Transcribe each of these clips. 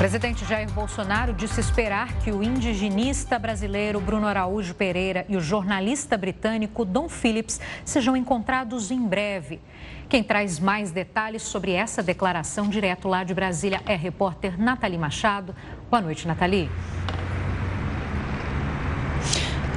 presidente Jair Bolsonaro disse esperar que o indigenista brasileiro Bruno Araújo Pereira e o jornalista britânico Don Phillips sejam encontrados em breve. Quem traz mais detalhes sobre essa declaração direto lá de Brasília é a repórter Nathalie Machado. Boa noite, Nathalie.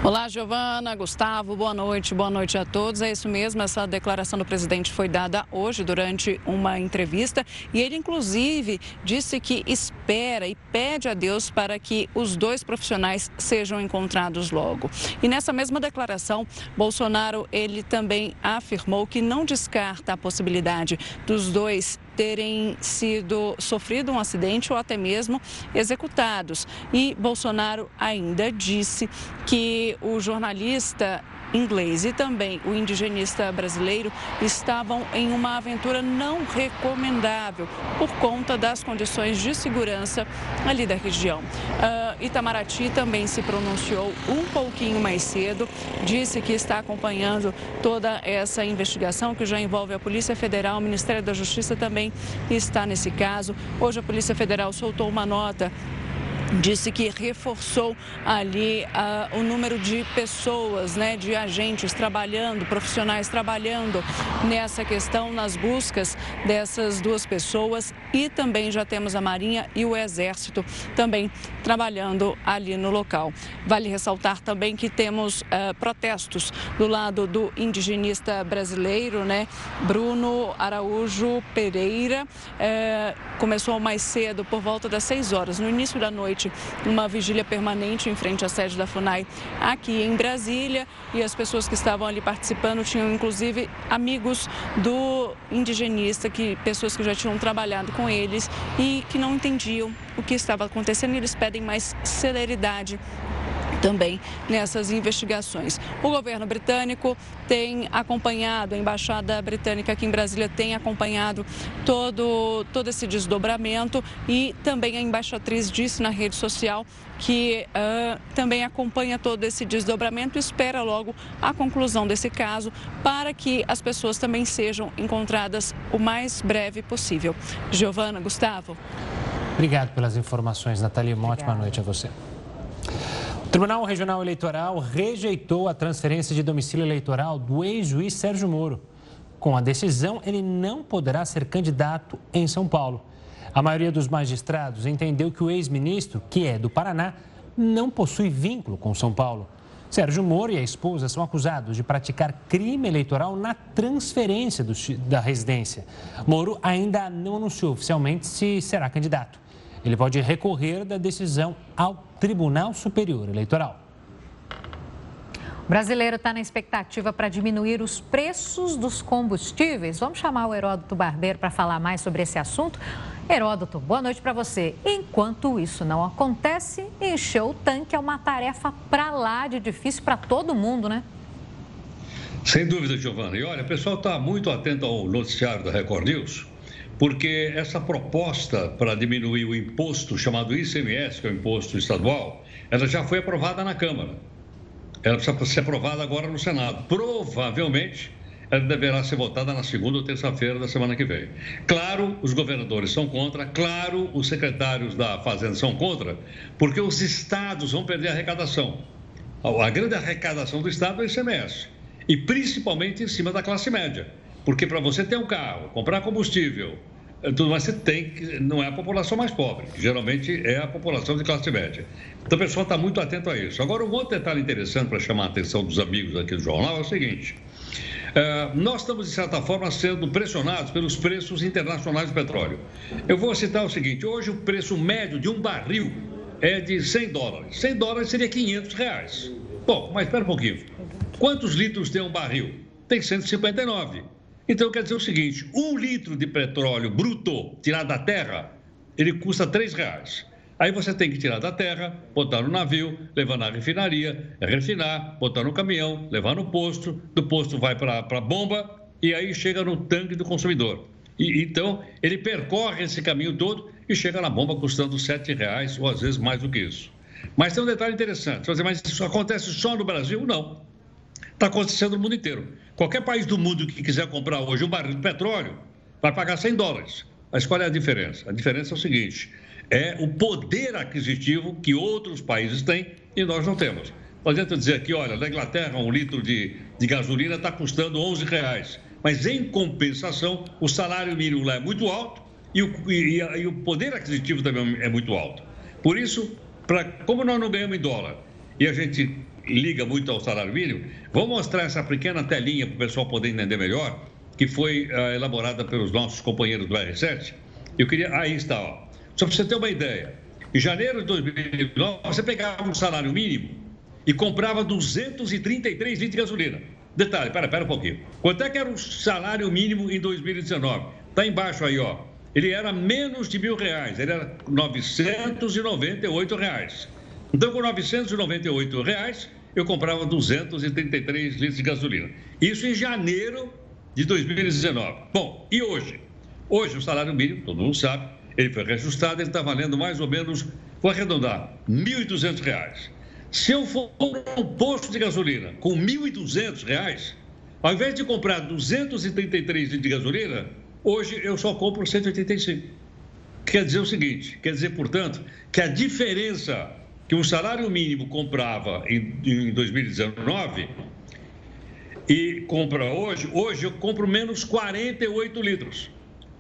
Olá, Giovana, Gustavo, boa noite, boa noite a todos. É isso mesmo, essa declaração do presidente foi dada hoje durante uma entrevista e ele, inclusive, disse que espera e pede a Deus para que os dois profissionais sejam encontrados logo. E nessa mesma declaração, Bolsonaro, ele também afirmou que não descarta a possibilidade dos dois terem sido sofrido um acidente ou até mesmo executados. E Bolsonaro ainda disse que o jornalista inglês e também o indigenista brasileiro estavam em uma aventura não recomendável por conta das condições de segurança ali da região. Uh, Itamaraty também se pronunciou um pouquinho mais cedo, disse que está acompanhando toda essa investigação que já envolve a Polícia Federal, o Ministério da Justiça também está nesse caso. Hoje a Polícia Federal soltou uma nota disse que reforçou ali uh, o número de pessoas, né, de agentes trabalhando, profissionais trabalhando nessa questão, nas buscas dessas duas pessoas. E também já temos a Marinha e o Exército também trabalhando ali no local. Vale ressaltar também que temos uh, protestos do lado do indigenista brasileiro, né, Bruno Araújo Pereira. Uh, começou mais cedo, por volta das 6 horas, no início da noite uma vigília permanente em frente à sede da FUNAI aqui em Brasília e as pessoas que estavam ali participando tinham inclusive amigos do indigenista, que, pessoas que já tinham trabalhado com eles e que não entendiam o que estava acontecendo e eles pedem mais celeridade também nessas investigações. O governo britânico tem acompanhado, a embaixada britânica aqui em Brasília tem acompanhado todo, todo esse desdobramento e também a embaixatriz disse na rede social que uh, também acompanha todo esse desdobramento e espera logo a conclusão desse caso para que as pessoas também sejam encontradas o mais breve possível. Giovana, Gustavo. Obrigado pelas informações, Natalia. Uma ótima noite a você. Tribunal Regional Eleitoral rejeitou a transferência de domicílio eleitoral do ex-juiz Sérgio Moro. Com a decisão, ele não poderá ser candidato em São Paulo. A maioria dos magistrados entendeu que o ex-ministro, que é do Paraná, não possui vínculo com São Paulo. Sérgio Moro e a esposa são acusados de praticar crime eleitoral na transferência do, da residência. Moro ainda não anunciou oficialmente se será candidato. Ele pode recorrer da decisão ao Tribunal Superior Eleitoral. O brasileiro está na expectativa para diminuir os preços dos combustíveis. Vamos chamar o Heródoto Barbeiro para falar mais sobre esse assunto. Heródoto, boa noite para você. Enquanto isso não acontece, encher o tanque é uma tarefa para lá de difícil para todo mundo, né? Sem dúvida, Giovana. E olha, o pessoal está muito atento ao noticiário da Record News porque essa proposta para diminuir o imposto chamado ICMS, que é o imposto estadual, ela já foi aprovada na Câmara. Ela precisa ser aprovada agora no Senado. Provavelmente ela deverá ser votada na segunda ou terça-feira da semana que vem. Claro, os governadores são contra, claro, os secretários da Fazenda são contra, porque os estados vão perder a arrecadação. A grande arrecadação do estado é o ICMS, e principalmente em cima da classe média. Porque para você ter um carro, comprar combustível, eh, tudo mais, você tem que. Não é a população mais pobre, geralmente é a população de classe média. Então o pessoal está muito atento a isso. Agora, um outro detalhe interessante para chamar a atenção dos amigos aqui do jornal é o seguinte. Uh, nós estamos, de certa forma, sendo pressionados pelos preços internacionais do petróleo. Eu vou citar o seguinte: hoje o preço médio de um barril é de 100 dólares. 100 dólares seria 500 reais. Bom, mas espera um pouquinho. Quantos litros tem um barril? Tem 159. Então quer dizer o seguinte: um litro de petróleo bruto tirado da terra, ele custa três reais. Aí você tem que tirar da terra, botar no navio, levar na refinaria, refinar, botar no caminhão, levar no posto, do posto vai para a bomba e aí chega no tanque do consumidor. E, então ele percorre esse caminho todo e chega na bomba custando sete reais ou às vezes mais do que isso. Mas tem um detalhe interessante: mas isso acontece só no Brasil? Não. Está acontecendo no mundo inteiro. Qualquer país do mundo que quiser comprar hoje um barril de petróleo vai pagar 100 dólares. Mas qual é a diferença? A diferença é o seguinte: é o poder aquisitivo que outros países têm e nós não temos. Não adianta dizer aqui, olha, na Inglaterra um litro de, de gasolina está custando 11 reais. Mas, em compensação, o salário mínimo lá é muito alto e o, e, e o poder aquisitivo também é muito alto. Por isso, pra, como nós não ganhamos em dólar e a gente liga muito ao salário mínimo, vou mostrar essa pequena telinha para o pessoal poder entender melhor, que foi uh, elaborada pelos nossos companheiros do R7. Eu queria. Aí está, ó. Só para você ter uma ideia. Em janeiro de 2009, você pegava um salário mínimo e comprava 233 litros de gasolina. Detalhe, pera, pera um pouquinho. Quanto é que era o salário mínimo em 2019? Está embaixo aí, ó. Ele era menos de mil reais, ele era 998 reais. Então, com 998 reais, eu comprava 233 litros de gasolina. Isso em janeiro de 2019. Bom, e hoje? Hoje o salário mínimo, todo mundo sabe, ele foi reajustado, ele está valendo mais ou menos, vou arredondar, R$ 1.200. Se eu for um posto de gasolina com R$ 1.200, ao invés de comprar 233 litros de gasolina, hoje eu só compro 185. Quer dizer o seguinte, quer dizer, portanto, que a diferença que um salário mínimo comprava em, em 2019 e compra hoje, hoje eu compro menos 48 litros.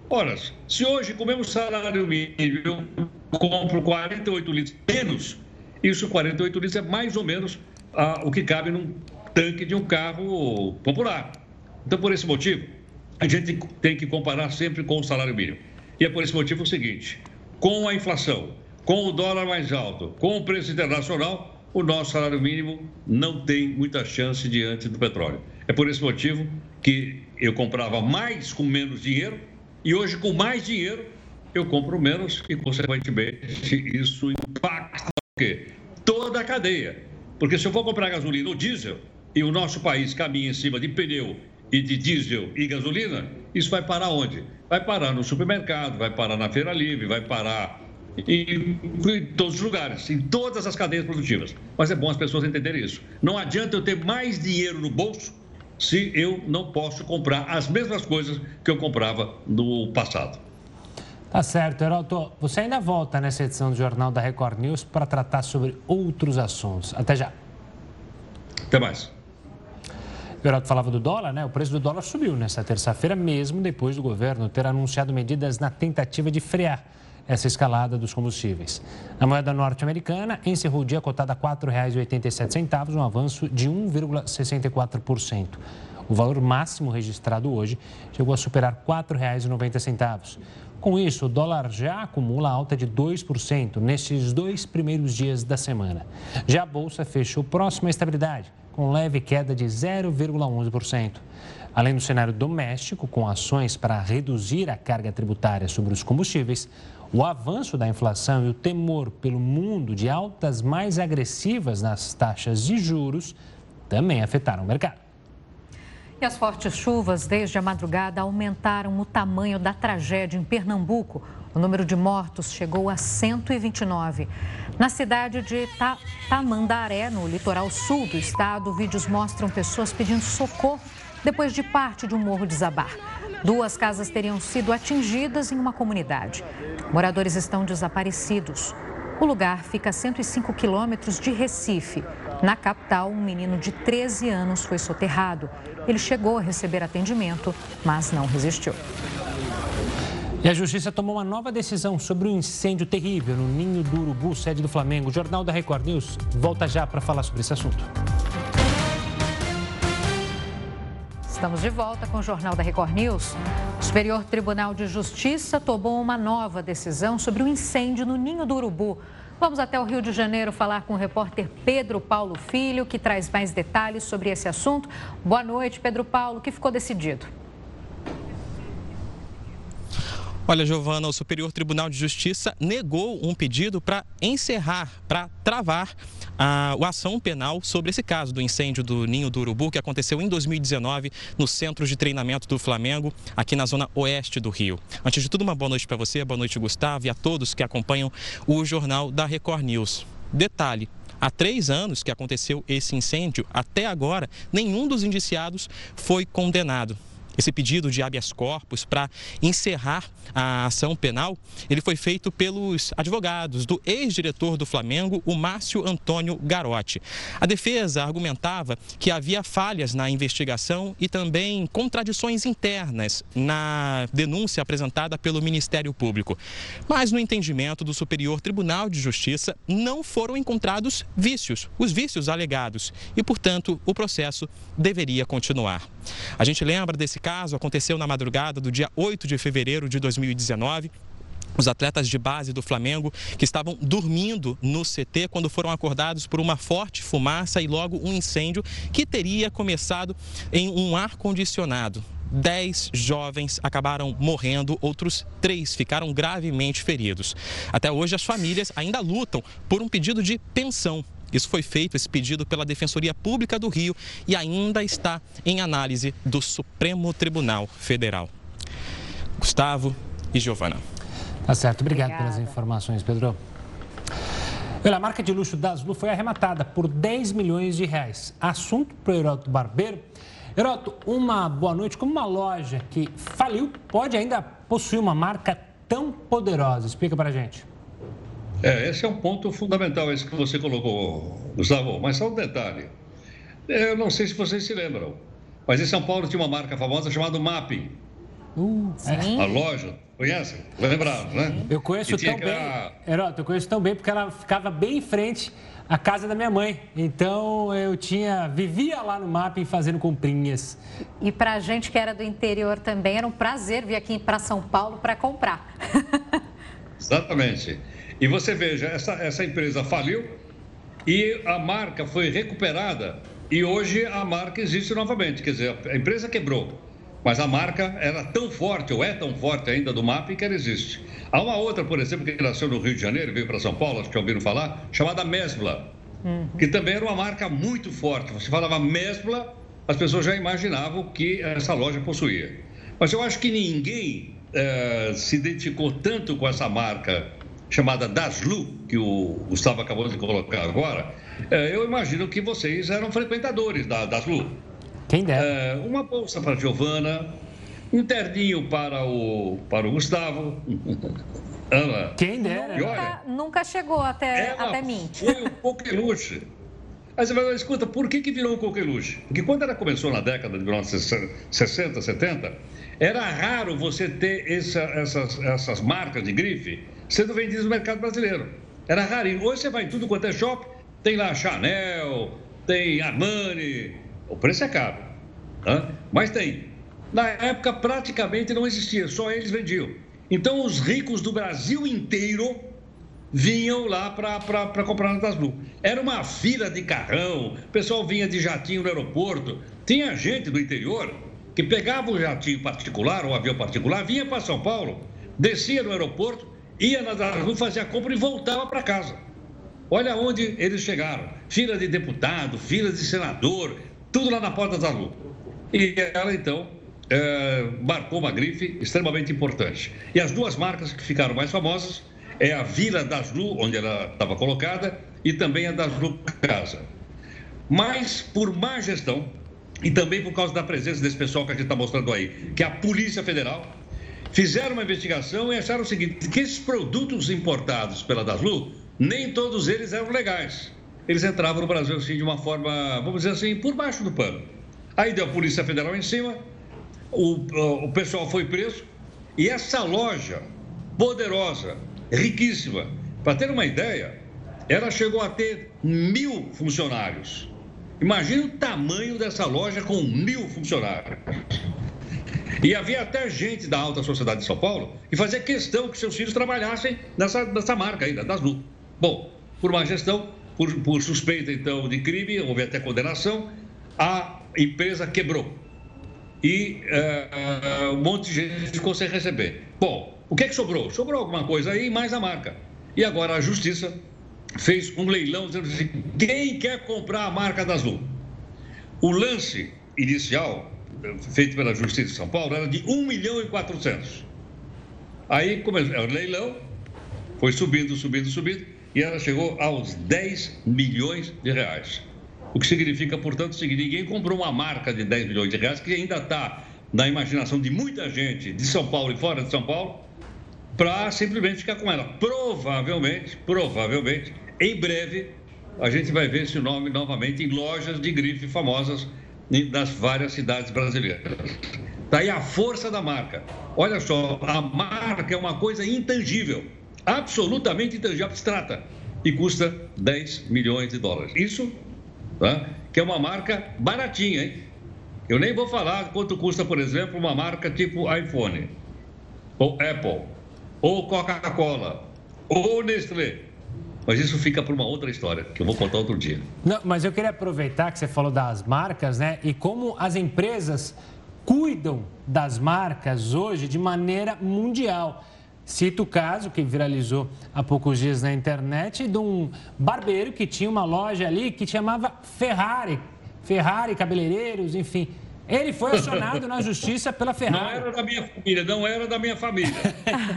Ora, se hoje comemos salário mínimo, eu compro 48 litros menos, isso 48 litros é mais ou menos ah, o que cabe num tanque de um carro popular. Então, por esse motivo, a gente tem que comparar sempre com o salário mínimo. E é por esse motivo o seguinte: com a inflação, com o dólar mais alto, com o preço internacional, o nosso salário mínimo não tem muita chance diante do petróleo. É por esse motivo que eu comprava mais com menos dinheiro e hoje, com mais dinheiro, eu compro menos e, consequentemente, isso impacta o quê? Toda a cadeia. Porque se eu for comprar gasolina ou diesel e o nosso país caminha em cima de pneu e de diesel e gasolina, isso vai parar onde? Vai parar no supermercado, vai parar na feira livre, vai parar em, em, todos os lugares, em todas as cadeias produtivas. Mas é bom as pessoas entenderem isso. Não adianta eu ter mais dinheiro no bolso se eu não posso comprar as mesmas coisas que eu comprava no passado. Tá certo, Heroto. Você ainda volta nessa edição do Jornal da Record News para tratar sobre outros assuntos. Até já. Até mais. O Heroto falava do dólar, né? O preço do dólar subiu nesta terça-feira, mesmo depois do governo ter anunciado medidas na tentativa de frear essa escalada dos combustíveis. A moeda norte-americana encerrou o dia cotada a R$ 4,87, um avanço de 1,64%. O valor máximo registrado hoje chegou a superar R$ 4,90. Com isso, o dólar já acumula alta de 2% nestes dois primeiros dias da semana. Já a bolsa fechou próxima à estabilidade, com leve queda de 0,11%. Além do cenário doméstico, com ações para reduzir a carga tributária sobre os combustíveis, o avanço da inflação e o temor pelo mundo de altas mais agressivas nas taxas de juros também afetaram o mercado. E as fortes chuvas desde a madrugada aumentaram o tamanho da tragédia em Pernambuco. O número de mortos chegou a 129. Na cidade de Tamandaré, no litoral sul do estado, vídeos mostram pessoas pedindo socorro depois de parte de um morro desabar. Duas casas teriam sido atingidas em uma comunidade. Moradores estão desaparecidos. O lugar fica a 105 quilômetros de Recife. Na capital, um menino de 13 anos foi soterrado. Ele chegou a receber atendimento, mas não resistiu. E a Justiça tomou uma nova decisão sobre um incêndio terrível no Ninho do Urubu, sede do Flamengo. O Jornal da Record News volta já para falar sobre esse assunto. Estamos de volta com o Jornal da Record News. O Superior Tribunal de Justiça tomou uma nova decisão sobre o incêndio no Ninho do Urubu. Vamos até o Rio de Janeiro falar com o repórter Pedro Paulo Filho, que traz mais detalhes sobre esse assunto. Boa noite, Pedro Paulo. O que ficou decidido? Olha, Giovana, o Superior Tribunal de Justiça negou um pedido para encerrar, para travar a, a, ação penal sobre esse caso do incêndio do Ninho do Urubu, que aconteceu em 2019 no Centro de Treinamento do Flamengo, aqui na zona oeste do Rio. Antes de tudo, uma boa noite para você, boa noite, Gustavo, e a todos que acompanham o jornal da Record News. Detalhe, Há três anos que aconteceu esse incêndio, até agora, nenhum dos indiciados foi condenado. Esse pedido de habeas corpus para encerrar a ação penal, ele foi feito pelos advogados do ex-diretor do Flamengo, o Márcio Antônio Garotti. A defesa argumentava que havia falhas na investigação e também contradições internas na denúncia apresentada pelo Ministério Público. Mas no entendimento do Superior Tribunal de Justiça, não foram encontrados vícios, os vícios alegados, e, portanto, o processo deveria continuar. A gente lembra desse caso, aconteceu na madrugada do dia 8 de fevereiro de 2019 os atletas de base do Flamengo que estavam dormindo no CT quando foram acordados por uma forte fumaça e logo um incêndio que teria começado em um ar-condicionado. Dez jovens acabaram morrendo, outros três ficaram gravemente feridos. Até hoje, as famílias ainda lutam por um pedido de pensão isso foi feito, esse pedido, pela Defensoria Pública do Rio e ainda está em análise do Supremo Tribunal Federal. Gustavo e Giovana. Tá certo, obrigado Obrigada. pelas informações, Pedro. Olha, a marca de luxo da Azul foi arrematada por 10 milhões de reais. Assunto para o Heroto Barbeiro. Heroto, uma boa noite. Como uma loja que faliu pode ainda possuir uma marca tão poderosa? Explica para a gente. É, esse é um ponto fundamental, esse que você colocou, Gustavo. Mas só um detalhe. Eu não sei se vocês se lembram, mas em São Paulo tinha uma marca famosa chamada Mapping. Uh, sim. A loja, conhece? Lembraram, né? Eu conheço tão bem, Heroto, eu conheço tão bem porque ela ficava bem em frente à casa da minha mãe. Então eu tinha, vivia lá no Mapping fazendo comprinhas. E pra gente que era do interior também, era um prazer vir aqui para São Paulo para comprar. Exatamente. E você veja, essa, essa empresa faliu e a marca foi recuperada e hoje a marca existe novamente. Quer dizer, a empresa quebrou, mas a marca era tão forte, ou é tão forte ainda do MAP, que ela existe. Há uma outra, por exemplo, que nasceu no Rio de Janeiro, veio para São Paulo, acho que ouviram falar, chamada Mesbla, uhum. que também era uma marca muito forte. Você falava Mesbla, as pessoas já imaginavam que essa loja possuía. Mas eu acho que ninguém eh, se identificou tanto com essa marca chamada Daslu, que o Gustavo acabou de colocar agora, é, eu imagino que vocês eram frequentadores da Daslu. Quem dera. É, uma bolsa para a Giovana, um terninho para o, para o Gustavo. Ana. Quem dera. Nunca, nunca chegou até, até mim. Foi um coqueluche. Aí você vai escuta, por que, que virou um coqueluche? Porque quando ela começou na década de 1960, 70, era raro você ter essa, essas, essas marcas de grife sendo vendidos no mercado brasileiro. Era rarinho. Hoje você vai em tudo quanto é shopping, tem lá Chanel, tem Armani, o preço é caro, né? mas tem. Na época praticamente não existia, só eles vendiam. Então os ricos do Brasil inteiro vinham lá para comprar na Blue. Era uma fila de carrão, o pessoal vinha de jatinho no aeroporto. Tinha gente do interior que pegava um jatinho particular, um avião particular, vinha para São Paulo, descia no aeroporto, ia na Darlu, fazia a compra e voltava para casa. Olha onde eles chegaram. Fila de deputado, fila de senador, tudo lá na porta da. E ela, então, é, marcou uma grife extremamente importante. E as duas marcas que ficaram mais famosas é a Vila Daslu, onde ela estava colocada, e também a Daslu Casa. Mas, por má gestão, e também por causa da presença desse pessoal que a gente está mostrando aí, que é a Polícia Federal, fizeram uma investigação e acharam o seguinte: que esses produtos importados pela Daslu, nem todos eles eram legais. Eles entravam no Brasil assim de uma forma, vamos dizer assim, por baixo do pano. Aí deu a Polícia Federal em cima, o, o pessoal foi preso e essa loja poderosa, riquíssima, para ter uma ideia, ela chegou a ter mil funcionários. Imagina o tamanho dessa loja com mil funcionários. E havia até gente da alta sociedade de São Paulo que fazia questão que seus filhos trabalhassem nessa, nessa marca ainda, das LU. Bom, por má gestão, por, por suspeita então de crime, houve até condenação, a empresa quebrou. E uh, um monte de gente ficou sem receber. Bom, o que, é que sobrou? Sobrou alguma coisa aí, mais a marca. E agora a justiça fez um leilão dizendo assim: quem quer comprar a marca das LU? O lance inicial feito pela Justiça de São Paulo era de 1 milhão e 400. Aí começou, o leilão foi subindo, subindo, subindo, e ela chegou aos 10 milhões de reais. O que significa, portanto, que ninguém comprou uma marca de 10 milhões de reais que ainda está na imaginação de muita gente de São Paulo e fora de São Paulo, para simplesmente ficar com ela. Provavelmente, provavelmente, em breve, a gente vai ver esse nome novamente em lojas de grife famosas das várias cidades brasileiras. Daí tá a força da marca. Olha só, a marca é uma coisa intangível, absolutamente intangível, abstrata, e custa 10 milhões de dólares. Isso, tá? que é uma marca baratinha, hein? Eu nem vou falar quanto custa, por exemplo, uma marca tipo iPhone, ou Apple, ou Coca-Cola, ou Nestlé. Mas isso fica para uma outra história, que eu vou contar outro dia. Não, mas eu queria aproveitar que você falou das marcas, né? E como as empresas cuidam das marcas hoje de maneira mundial. Cito o caso que viralizou há poucos dias na internet de um barbeiro que tinha uma loja ali que chamava Ferrari. Ferrari, cabeleireiros, enfim. Ele foi acionado na justiça pela Ferrari. Não era da minha família, não era da minha família.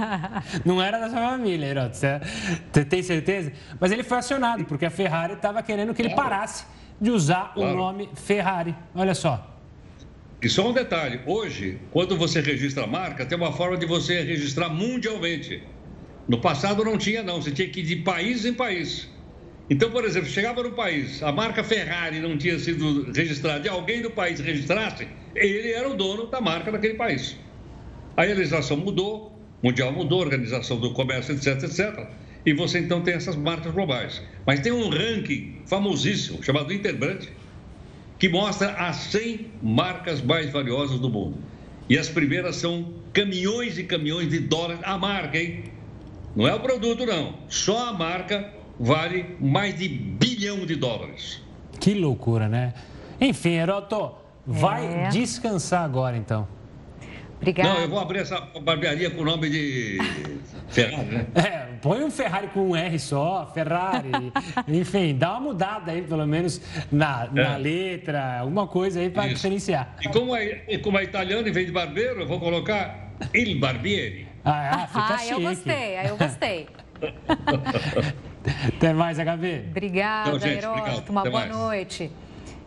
não era da sua família, Heroto. Você tem certeza? Mas ele foi acionado, porque a Ferrari estava querendo que ele parasse de usar claro. o nome Ferrari. Olha só. E só um detalhe: hoje, quando você registra a marca, tem uma forma de você registrar mundialmente. No passado não tinha, não. Você tinha que ir de país em país. Então, por exemplo, chegava no país, a marca Ferrari não tinha sido registrada e alguém do país registrasse, ele era o dono da marca daquele país. A legislação mudou, mundial mudou, organização do comércio, etc, etc. E você então tem essas marcas globais. Mas tem um ranking famosíssimo chamado Interbrand, que mostra as 100 marcas mais valiosas do mundo. E as primeiras são caminhões e caminhões de dólares a marca, hein? Não é o produto, não. Só a marca vale mais de bilhão de dólares. Que loucura, né? Enfim, Heroto, vai é. descansar agora então. Obrigado. Não, eu vou abrir essa barbearia com o nome de Ferrari, né? É, põe um Ferrari com um R só, Ferrari. Enfim, dá uma mudada aí, pelo menos, na, na é. letra, alguma coisa aí para diferenciar. E como, é, como é italiano, em vez de barbeiro, eu vou colocar Il Barbieri. Ah, é? fica ah, chique. eu gostei, eu gostei. Até mais, HB. Obrigada, então, Heródoto. Uma boa mais. noite.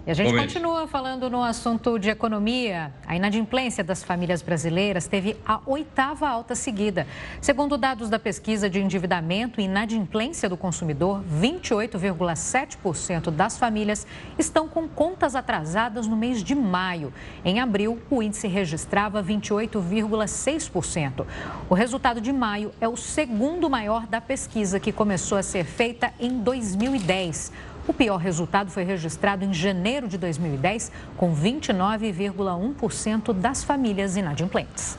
E a gente continua falando no assunto de economia. A inadimplência das famílias brasileiras teve a oitava alta seguida. Segundo dados da pesquisa de endividamento e inadimplência do consumidor, 28,7% das famílias estão com contas atrasadas no mês de maio. Em abril, o índice registrava 28,6%. O resultado de maio é o segundo maior da pesquisa, que começou a ser feita em 2010. O pior resultado foi registrado em janeiro de 2010, com 29,1% das famílias inadimplentes.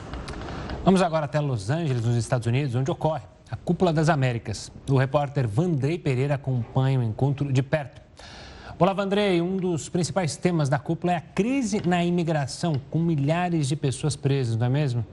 Vamos agora até Los Angeles, nos Estados Unidos, onde ocorre a Cúpula das Américas. O repórter Vandrei Pereira acompanha o encontro de perto. Olá, Vandrei. Um dos principais temas da cúpula é a crise na imigração, com milhares de pessoas presas, não é mesmo?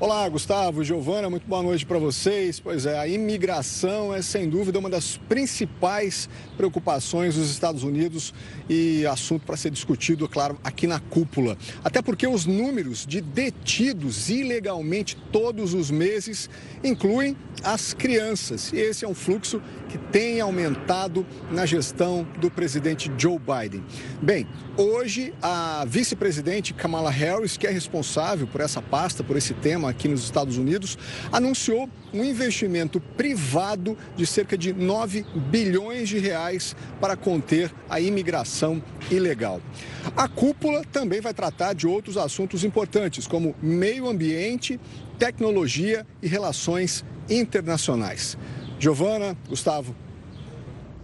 Olá, Gustavo, Giovana, muito boa noite para vocês. Pois é, a imigração é sem dúvida uma das principais preocupações dos Estados Unidos e assunto para ser discutido, claro, aqui na cúpula. Até porque os números de detidos ilegalmente todos os meses incluem as crianças. E esse é um fluxo que tem aumentado na gestão do presidente Joe Biden. Bem, hoje a vice-presidente Kamala Harris, que é responsável por essa pasta, por esse tema aqui nos Estados Unidos, anunciou um investimento privado de cerca de 9 bilhões de reais para conter a imigração ilegal. A cúpula também vai tratar de outros assuntos importantes, como meio ambiente, tecnologia e relações internacionais. Giovana, Gustavo.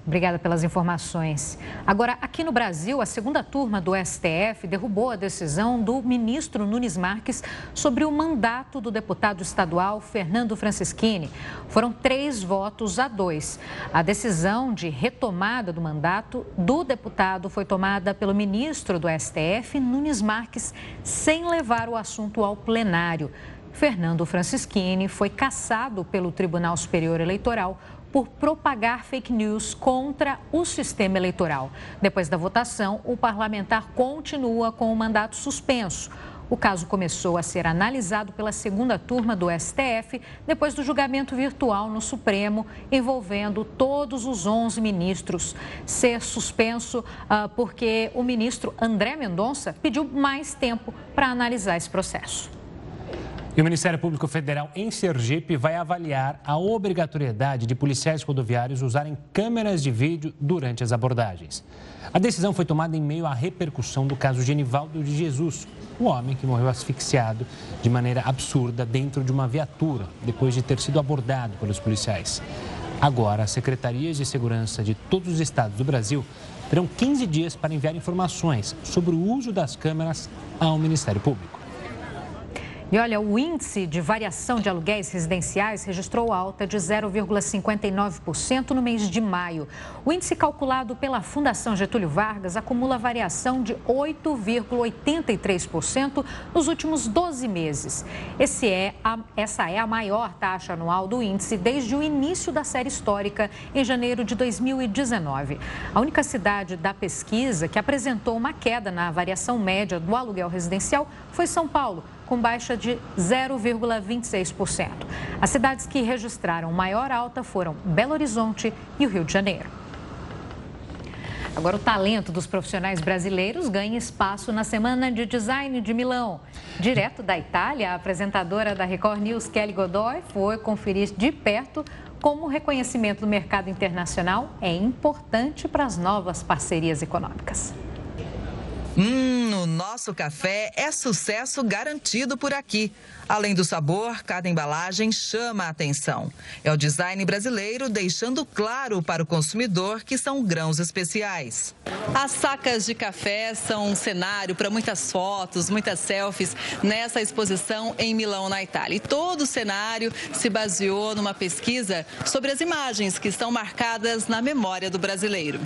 Obrigada pelas informações. Agora, aqui no Brasil, a segunda turma do STF derrubou a decisão do ministro Nunes Marques sobre o mandato do deputado estadual Fernando Francischini. Foram três votos a dois. A decisão de retomada do mandato do deputado foi tomada pelo ministro do STF, Nunes Marques, sem levar o assunto ao plenário. Fernando Francischini foi cassado pelo Tribunal Superior Eleitoral por propagar fake news contra o sistema eleitoral. Depois da votação, o parlamentar continua com o mandato suspenso. O caso começou a ser analisado pela segunda turma do STF depois do julgamento virtual no Supremo, envolvendo todos os 11 ministros. Ser suspenso uh, porque o ministro André Mendonça pediu mais tempo para analisar esse processo. E o Ministério Público Federal em Sergipe vai avaliar a obrigatoriedade de policiais rodoviários usarem câmeras de vídeo durante as abordagens. A decisão foi tomada em meio à repercussão do caso Genivaldo de Jesus, o homem que morreu asfixiado de maneira absurda dentro de uma viatura, depois de ter sido abordado pelos policiais. Agora, as secretarias de segurança de todos os estados do Brasil terão 15 dias para enviar informações sobre o uso das câmeras ao Ministério Público. E olha, o índice de variação de aluguéis residenciais registrou alta de 0,59% no mês de maio. O índice calculado pela Fundação Getúlio Vargas acumula variação de 8,83% nos últimos 12 meses. É a, essa é a maior taxa anual do índice desde o início da série histórica, em janeiro de 2019. A única cidade da pesquisa que apresentou uma queda na variação média do aluguel residencial foi São Paulo com baixa de 0,26%. As cidades que registraram maior alta foram Belo Horizonte e o Rio de Janeiro. Agora, o talento dos profissionais brasileiros ganha espaço na Semana de Design de Milão. Direto da Itália, a apresentadora da Record News, Kelly Godoy, foi conferir de perto como o reconhecimento do mercado internacional é importante para as novas parcerias econômicas. Hum, o nosso café é sucesso garantido por aqui. Além do sabor, cada embalagem chama a atenção. É o design brasileiro deixando claro para o consumidor que são grãos especiais. As sacas de café são um cenário para muitas fotos, muitas selfies nessa exposição em Milão, na Itália. E todo o cenário se baseou numa pesquisa sobre as imagens que estão marcadas na memória do brasileiro.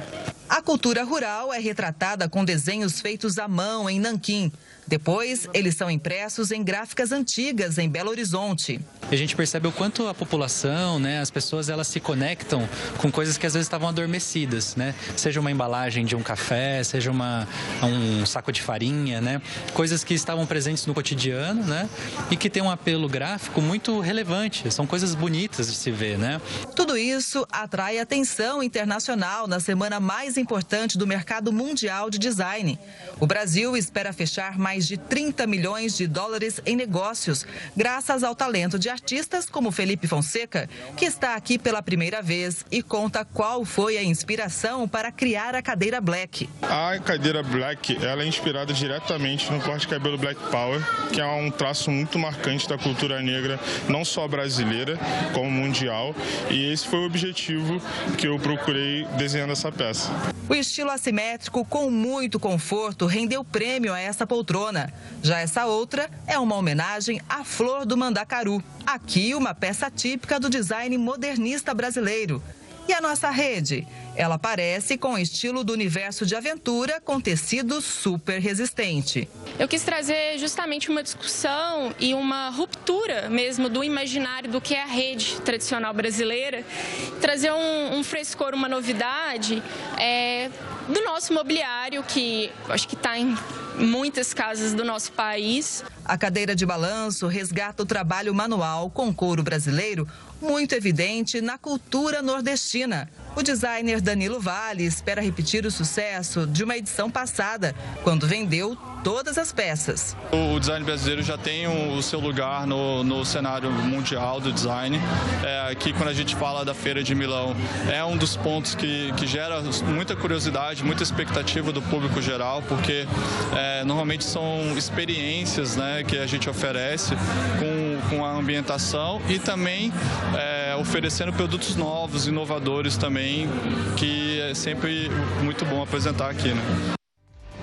A cultura rural é retratada com desenhos feitos à mão em Nanquim. Depois, eles são impressos em gráficas antigas em Belo Horizonte. A gente percebe o quanto a população, né, as pessoas, elas se conectam com coisas que às vezes estavam adormecidas, né? Seja uma embalagem de um café, seja uma, um saco de farinha, né? Coisas que estavam presentes no cotidiano, né? E que tem um apelo gráfico muito relevante. São coisas bonitas de se ver, né? Tudo isso atrai atenção internacional na semana mais importante do mercado mundial de design. O Brasil espera fechar mais mais de 30 milhões de dólares em negócios, graças ao talento de artistas como Felipe Fonseca, que está aqui pela primeira vez e conta qual foi a inspiração para criar a cadeira Black. A cadeira Black ela é inspirada diretamente no corte de cabelo Black Power, que é um traço muito marcante da cultura negra, não só brasileira, como mundial. E esse foi o objetivo que eu procurei desenhando essa peça. O estilo assimétrico, com muito conforto, rendeu prêmio a essa poltrona já essa outra é uma homenagem à flor do mandacaru. Aqui, uma peça típica do design modernista brasileiro. E a nossa rede? Ela parece com o estilo do universo de aventura com tecido super resistente. Eu quis trazer justamente uma discussão e uma ruptura mesmo do imaginário do que é a rede tradicional brasileira, trazer um, um frescor, uma novidade é, do nosso mobiliário que acho que está em muitas casas do nosso país. A cadeira de balanço resgata o trabalho manual com couro brasileiro muito evidente na cultura nordestina. O designer Danilo Vale espera repetir o sucesso de uma edição passada, quando vendeu todas as peças. O design brasileiro já tem o seu lugar no, no cenário mundial do design. É, aqui, quando a gente fala da Feira de Milão, é um dos pontos que, que gera muita curiosidade, muita expectativa do público geral, porque é, normalmente são experiências né, que a gente oferece com, com a ambientação e também é, oferecendo produtos novos, inovadores também, que é sempre muito bom apresentar aqui. Né?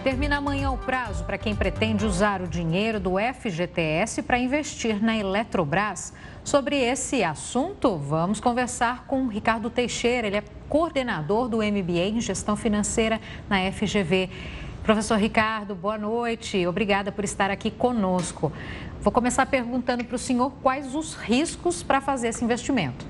Termina amanhã o prazo para quem pretende usar o dinheiro do FGTS para investir na Eletrobras. Sobre esse assunto, vamos conversar com Ricardo Teixeira, ele é coordenador do MBA em Gestão Financeira na FGV. Professor Ricardo, boa noite. Obrigada por estar aqui conosco. Vou começar perguntando para o senhor quais os riscos para fazer esse investimento.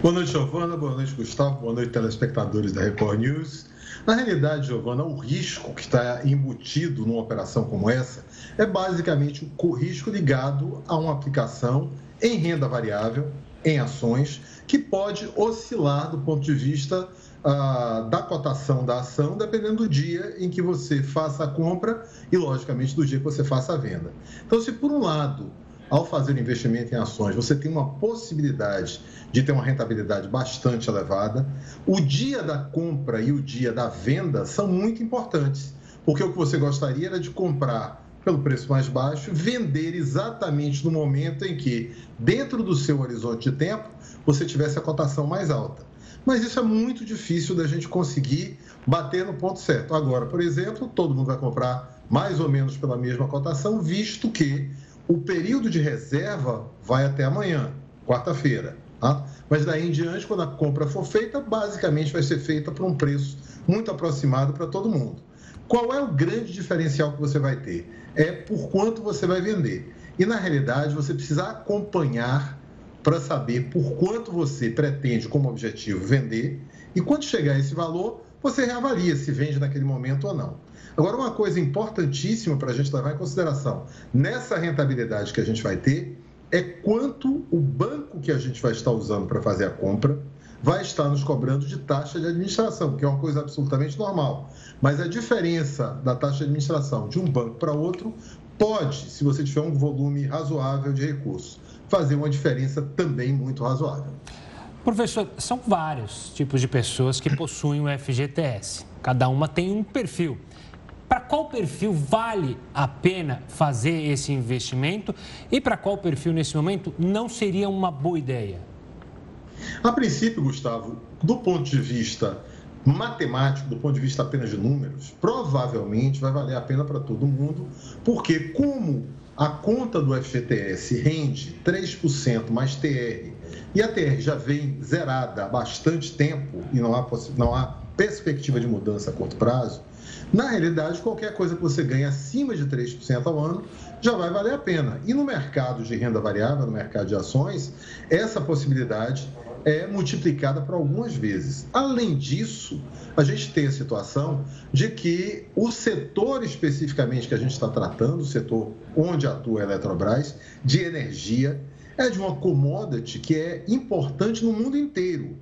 Boa noite, Giovana. Boa noite, Gustavo. Boa noite, telespectadores da Record News. Na realidade, Giovana, o risco que está embutido numa operação como essa é basicamente o risco ligado a uma aplicação em renda variável, em ações, que pode oscilar do ponto de vista ah, da cotação da ação, dependendo do dia em que você faça a compra e, logicamente, do dia que você faça a venda. Então, se por um lado ao fazer investimento em ações, você tem uma possibilidade de ter uma rentabilidade bastante elevada. O dia da compra e o dia da venda são muito importantes, porque o que você gostaria era de comprar pelo preço mais baixo, vender exatamente no momento em que, dentro do seu horizonte de tempo, você tivesse a cotação mais alta. Mas isso é muito difícil da gente conseguir bater no ponto certo. Agora, por exemplo, todo mundo vai comprar mais ou menos pela mesma cotação, visto que o período de reserva vai até amanhã, quarta-feira. Tá? Mas daí em diante, quando a compra for feita, basicamente vai ser feita por um preço muito aproximado para todo mundo. Qual é o grande diferencial que você vai ter? É por quanto você vai vender. E na realidade, você precisa acompanhar para saber por quanto você pretende, como objetivo, vender. E quando chegar a esse valor, você reavalia se vende naquele momento ou não. Agora, uma coisa importantíssima para a gente levar em consideração nessa rentabilidade que a gente vai ter é quanto o banco que a gente vai estar usando para fazer a compra vai estar nos cobrando de taxa de administração, que é uma coisa absolutamente normal. Mas a diferença da taxa de administração de um banco para outro pode, se você tiver um volume razoável de recursos, fazer uma diferença também muito razoável. Professor, são vários tipos de pessoas que possuem o FGTS. Cada uma tem um perfil. Para qual perfil vale a pena fazer esse investimento e para qual perfil, nesse momento, não seria uma boa ideia? A princípio, Gustavo, do ponto de vista matemático, do ponto de vista apenas de números, provavelmente vai valer a pena para todo mundo, porque como a conta do FGTS rende 3% mais TR e a TR já vem zerada há bastante tempo e não há, não há perspectiva de mudança a curto prazo, na realidade, qualquer coisa que você ganhe acima de 3% ao ano já vai valer a pena. E no mercado de renda variável, no mercado de ações, essa possibilidade é multiplicada por algumas vezes. Além disso, a gente tem a situação de que o setor especificamente que a gente está tratando, o setor onde atua a Eletrobras, de energia, é de uma commodity que é importante no mundo inteiro.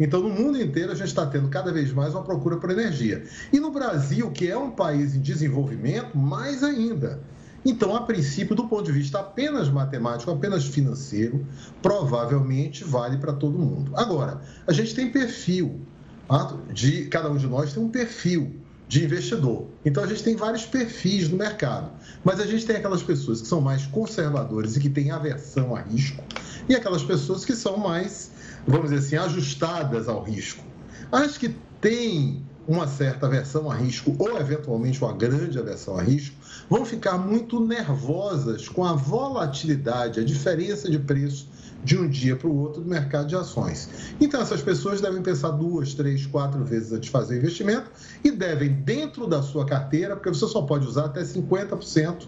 Então, no mundo inteiro, a gente está tendo cada vez mais uma procura por energia. E no Brasil, que é um país em desenvolvimento, mais ainda. Então, a princípio, do ponto de vista apenas matemático, apenas financeiro, provavelmente vale para todo mundo. Agora, a gente tem perfil, tá? de cada um de nós tem um perfil de investidor. Então, a gente tem vários perfis no mercado. Mas a gente tem aquelas pessoas que são mais conservadoras e que têm aversão a risco, e aquelas pessoas que são mais vamos dizer assim, ajustadas ao risco. As que têm uma certa aversão a risco ou eventualmente uma grande aversão a risco vão ficar muito nervosas com a volatilidade, a diferença de preço de um dia para o outro do mercado de ações. Então, essas pessoas devem pensar duas, três, quatro vezes antes de fazer o investimento e devem, dentro da sua carteira, porque você só pode usar até 50%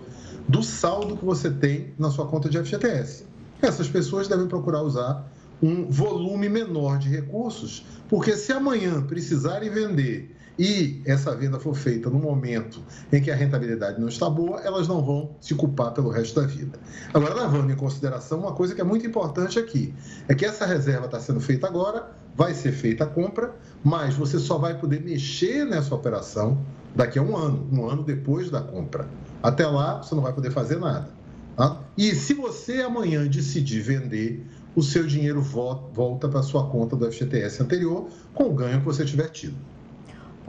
do saldo que você tem na sua conta de FGTS. Essas pessoas devem procurar usar um volume menor de recursos, porque se amanhã precisarem vender e essa venda for feita no momento em que a rentabilidade não está boa, elas não vão se culpar pelo resto da vida. Agora, levando em consideração uma coisa que é muito importante aqui, é que essa reserva está sendo feita agora, vai ser feita a compra, mas você só vai poder mexer nessa operação daqui a um ano, um ano depois da compra. Até lá, você não vai poder fazer nada. Tá? E se você amanhã decidir vender, o seu dinheiro volta para a sua conta do FGTS anterior com o ganho que você tiver tido.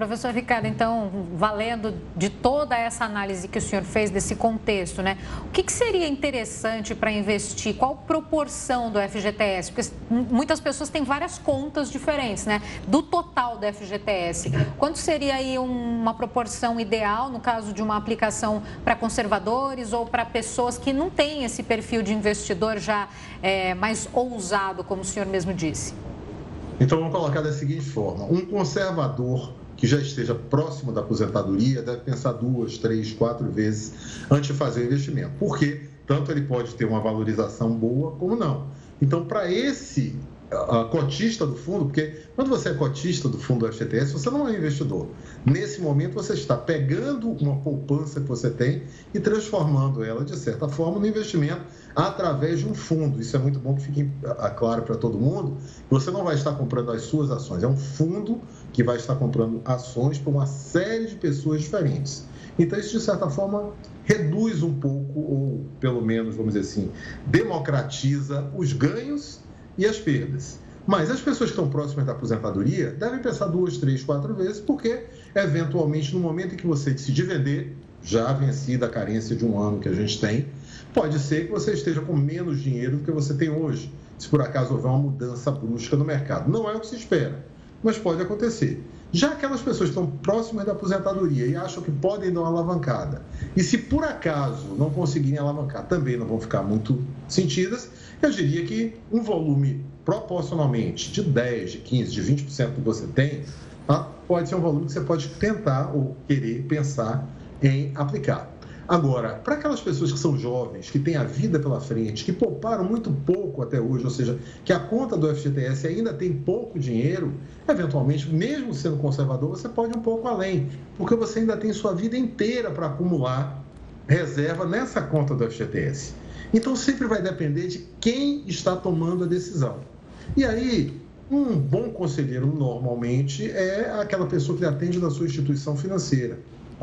Professor Ricardo, então, valendo de toda essa análise que o senhor fez desse contexto, né? O que, que seria interessante para investir? Qual proporção do FGTS? Porque muitas pessoas têm várias contas diferentes, né? Do total do FGTS. Quanto seria aí uma proporção ideal, no caso de uma aplicação para conservadores ou para pessoas que não têm esse perfil de investidor já é, mais ousado, como o senhor mesmo disse? Então, vamos colocar da seguinte forma: um conservador que já esteja próximo da aposentadoria deve pensar duas, três, quatro vezes antes de fazer o investimento. Porque tanto ele pode ter uma valorização boa como não. Então, para esse cotista do fundo, porque quando você é cotista do fundo do FGTS, você não é investidor. Nesse momento, você está pegando uma poupança que você tem e transformando ela, de certa forma, no investimento através de um fundo. Isso é muito bom que fique claro para todo mundo. Você não vai estar comprando as suas ações, é um fundo que vai estar comprando ações para uma série de pessoas diferentes. Então, isso, de certa forma, reduz um pouco, ou pelo menos, vamos dizer assim, democratiza os ganhos e as perdas. Mas as pessoas que estão próximas da aposentadoria devem pensar duas, três, quatro vezes, porque, eventualmente, no momento em que você decidir vender, já vencida a carência de um ano que a gente tem, pode ser que você esteja com menos dinheiro do que você tem hoje, se por acaso houver uma mudança brusca no mercado. Não é o que se espera, mas pode acontecer. Já aquelas pessoas que estão próximas da aposentadoria e acham que podem dar uma alavancada, e se por acaso não conseguirem alavancar, também não vão ficar muito sentidas, eu diria que um volume proporcionalmente de 10, de 15, de 20% que você tem, tá? pode ser um volume que você pode tentar ou querer pensar em aplicar. Agora, para aquelas pessoas que são jovens, que têm a vida pela frente, que pouparam muito pouco até hoje, ou seja, que a conta do FGTS ainda tem pouco dinheiro, eventualmente, mesmo sendo conservador, você pode ir um pouco além, porque você ainda tem sua vida inteira para acumular reserva nessa conta do FGTS. Então, sempre vai depender de quem está tomando a decisão. E aí, um bom conselheiro, normalmente, é aquela pessoa que atende na sua instituição financeira